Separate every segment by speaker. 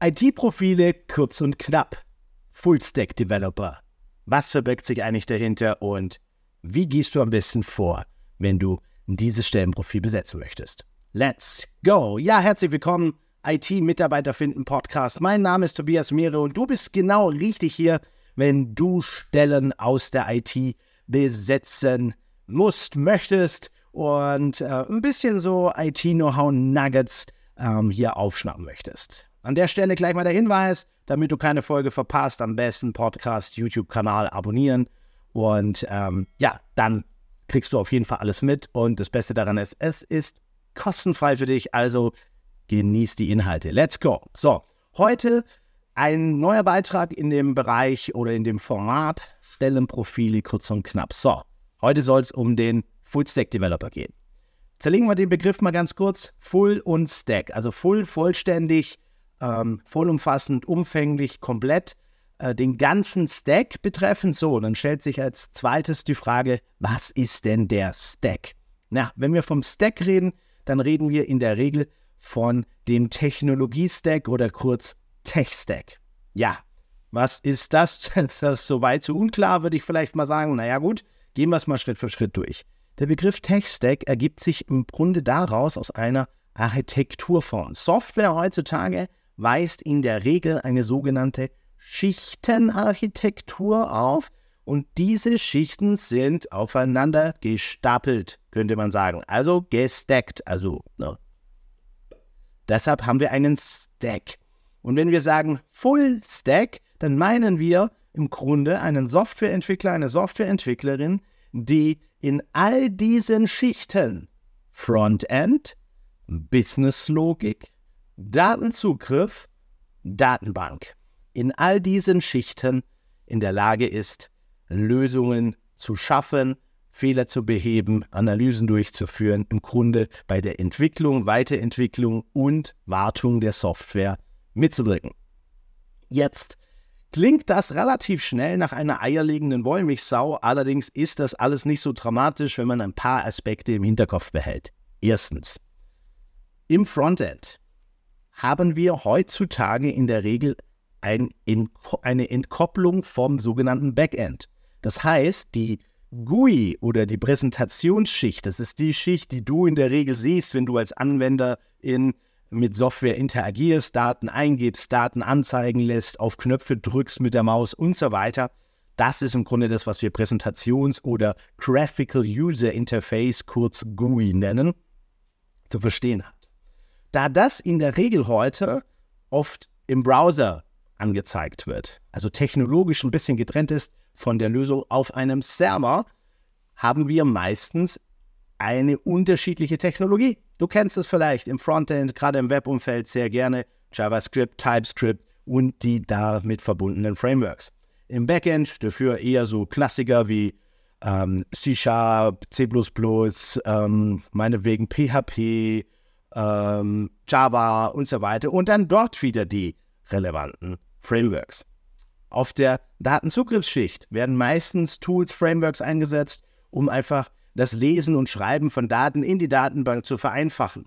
Speaker 1: IT-Profile kurz und knapp. Fullstack Developer. Was verbirgt sich eigentlich dahinter und wie gehst du am besten vor, wenn du dieses Stellenprofil besetzen möchtest? Let's go! Ja, herzlich willkommen, IT-Mitarbeiter finden Podcast. Mein Name ist Tobias Mehre und du bist genau richtig hier, wenn du Stellen aus der IT besetzen musst, möchtest und äh, ein bisschen so IT-Know-how-Nuggets ähm, hier aufschnappen möchtest. An der Stelle gleich mal der Hinweis, damit du keine Folge verpasst, am besten Podcast, YouTube-Kanal abonnieren. Und ähm, ja, dann kriegst du auf jeden Fall alles mit. Und das Beste daran ist, es ist kostenfrei für dich. Also genieß die Inhalte. Let's go. So, heute ein neuer Beitrag in dem Bereich oder in dem Format Stellenprofile kurz und knapp. So, heute soll es um den Full-Stack Developer gehen. Zerlegen wir den Begriff mal ganz kurz. Full und Stack. Also Full, vollständig, ähm, vollumfassend, umfänglich, komplett äh, den ganzen Stack betreffend. So, dann stellt sich als zweites die Frage, was ist denn der Stack? Na, wenn wir vom Stack reden, dann reden wir in der Regel von dem Technologie-Stack oder kurz Tech-Stack. Ja, was ist das? Ist das soweit so unklar, würde ich vielleicht mal sagen. Naja, gut, gehen wir es mal Schritt für Schritt durch. Der Begriff Tech-Stack ergibt sich im Grunde daraus aus einer Architekturform. Software heutzutage weist in der Regel eine sogenannte Schichtenarchitektur auf und diese Schichten sind aufeinander gestapelt, könnte man sagen. Also gestackt, also ne. deshalb haben wir einen Stack. Und wenn wir sagen Full Stack, dann meinen wir im Grunde einen Softwareentwickler, eine Softwareentwicklerin, die in all diesen Schichten Frontend, Businesslogik, Datenzugriff, Datenbank in all diesen Schichten in der Lage ist, Lösungen zu schaffen, Fehler zu beheben, Analysen durchzuführen, im Grunde bei der Entwicklung, Weiterentwicklung und Wartung der Software mitzubringen. Jetzt klingt das relativ schnell nach einer eierlegenden Wollmilchsau, allerdings ist das alles nicht so dramatisch, wenn man ein paar Aspekte im Hinterkopf behält. Erstens, im Frontend haben wir heutzutage in der Regel ein, eine Entkopplung vom sogenannten Backend. Das heißt, die GUI oder die Präsentationsschicht, das ist die Schicht, die du in der Regel siehst, wenn du als Anwender in, mit Software interagierst, Daten eingibst, Daten anzeigen lässt, auf Knöpfe drückst mit der Maus und so weiter. Das ist im Grunde das, was wir Präsentations- oder Graphical User Interface, kurz GUI nennen, zu verstehen hat. Da das in der Regel heute oft im Browser angezeigt wird, also technologisch ein bisschen getrennt ist von der Lösung auf einem Server, haben wir meistens eine unterschiedliche Technologie. Du kennst es vielleicht im Frontend, gerade im Webumfeld sehr gerne JavaScript, TypeScript und die damit verbundenen Frameworks. Im Backend dafür eher so Klassiker wie ähm, C Sharp, C, ähm, meinetwegen PHP, ähm, Java und so weiter und dann dort wieder die relevanten Frameworks. Auf der Datenzugriffsschicht werden meistens Tools, Frameworks eingesetzt, um einfach das Lesen und Schreiben von Daten in die Datenbank zu vereinfachen.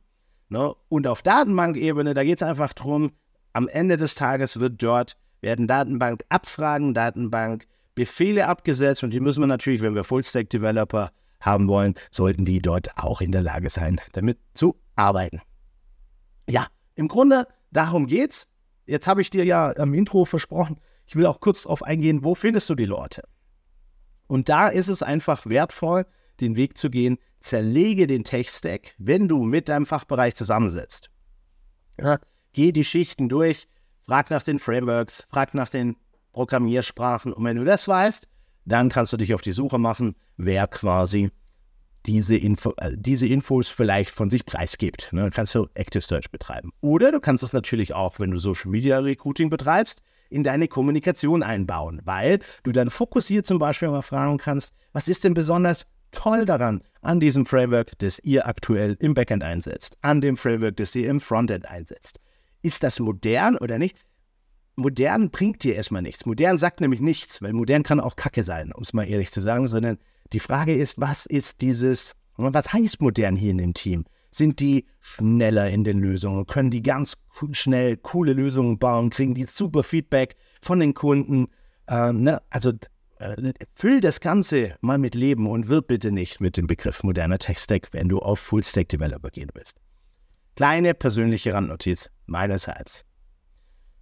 Speaker 1: Ne? Und auf Datenbankebene, da geht es einfach darum, am Ende des Tages wird dort, werden Datenbankabfragen, Datenbankbefehle abgesetzt und die müssen wir natürlich, wenn wir Full-Stack-Developer haben wollen, sollten die dort auch in der Lage sein, damit zu arbeiten. Ja, im Grunde darum geht's. Jetzt habe ich dir ja am Intro versprochen, ich will auch kurz darauf eingehen, wo findest du die Leute? Und da ist es einfach wertvoll, den Weg zu gehen, zerlege den Tech-Stack, wenn du mit deinem Fachbereich zusammensetzt. Ja, geh die Schichten durch, frag nach den Frameworks, frag nach den Programmiersprachen und wenn du das weißt, dann kannst du dich auf die Suche machen, wer quasi diese, Info, äh, diese Infos vielleicht von sich preisgibt. Ne? Dann kannst du Active Search betreiben. Oder du kannst das natürlich auch, wenn du Social Media Recruiting betreibst, in deine Kommunikation einbauen, weil du dann fokussiert zum Beispiel mal fragen kannst, was ist denn besonders toll daran, an diesem Framework, das ihr aktuell im Backend einsetzt, an dem Framework, das ihr im Frontend einsetzt. Ist das modern oder nicht? Modern bringt dir erstmal nichts. Modern sagt nämlich nichts, weil modern kann auch Kacke sein, um es mal ehrlich zu sagen, sondern die Frage ist, was ist dieses, was heißt modern hier in dem Team? sind die schneller in den Lösungen, können die ganz schnell coole Lösungen bauen, kriegen die super Feedback von den Kunden. Ähm, ne? Also äh, füll das Ganze mal mit Leben und wirb bitte nicht mit dem Begriff moderner Tech-Stack, wenn du auf Full-Stack-Developer gehen willst. Kleine persönliche Randnotiz meinerseits.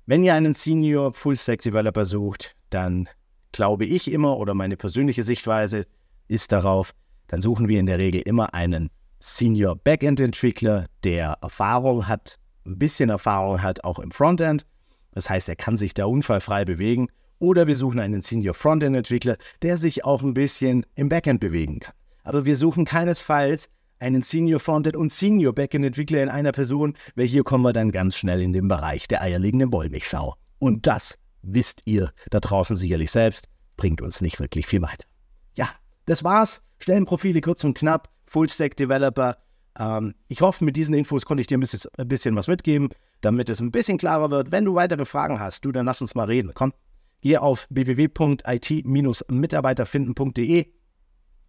Speaker 1: Wenn ihr einen Senior Full-Stack-Developer sucht, dann glaube ich immer oder meine persönliche Sichtweise ist darauf, dann suchen wir in der Regel immer einen Senior Backend-Entwickler, der Erfahrung hat, ein bisschen Erfahrung hat auch im Frontend. Das heißt, er kann sich da unfallfrei bewegen oder wir suchen einen Senior Frontend-Entwickler, der sich auch ein bisschen im Backend bewegen kann. Aber wir suchen keinesfalls einen Senior Frontend und Senior Backend-Entwickler in einer Person, weil hier kommen wir dann ganz schnell in den Bereich der eierlegenden Wollmilchsau. Und das wisst ihr da draußen sicherlich selbst, bringt uns nicht wirklich viel weiter. Ja, das war's. Stellenprofile kurz und knapp, Full-Stack Developer. Ähm, ich hoffe, mit diesen Infos konnte ich dir ein bisschen, ein bisschen was mitgeben, damit es ein bisschen klarer wird. Wenn du weitere Fragen hast, du, dann lass uns mal reden. Komm, Geh auf www.it-mitarbeiterfinden.de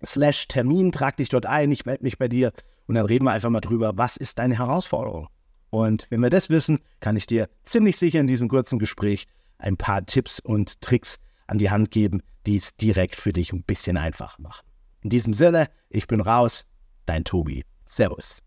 Speaker 1: slash Termin, trag dich dort ein, ich melde mich bei dir und dann reden wir einfach mal drüber, was ist deine Herausforderung? Und wenn wir das wissen, kann ich dir ziemlich sicher in diesem kurzen Gespräch ein paar Tipps und Tricks an die Hand geben, die es direkt für dich ein bisschen einfacher machen. In diesem Sinne, ich bin raus, dein Tobi. Servus.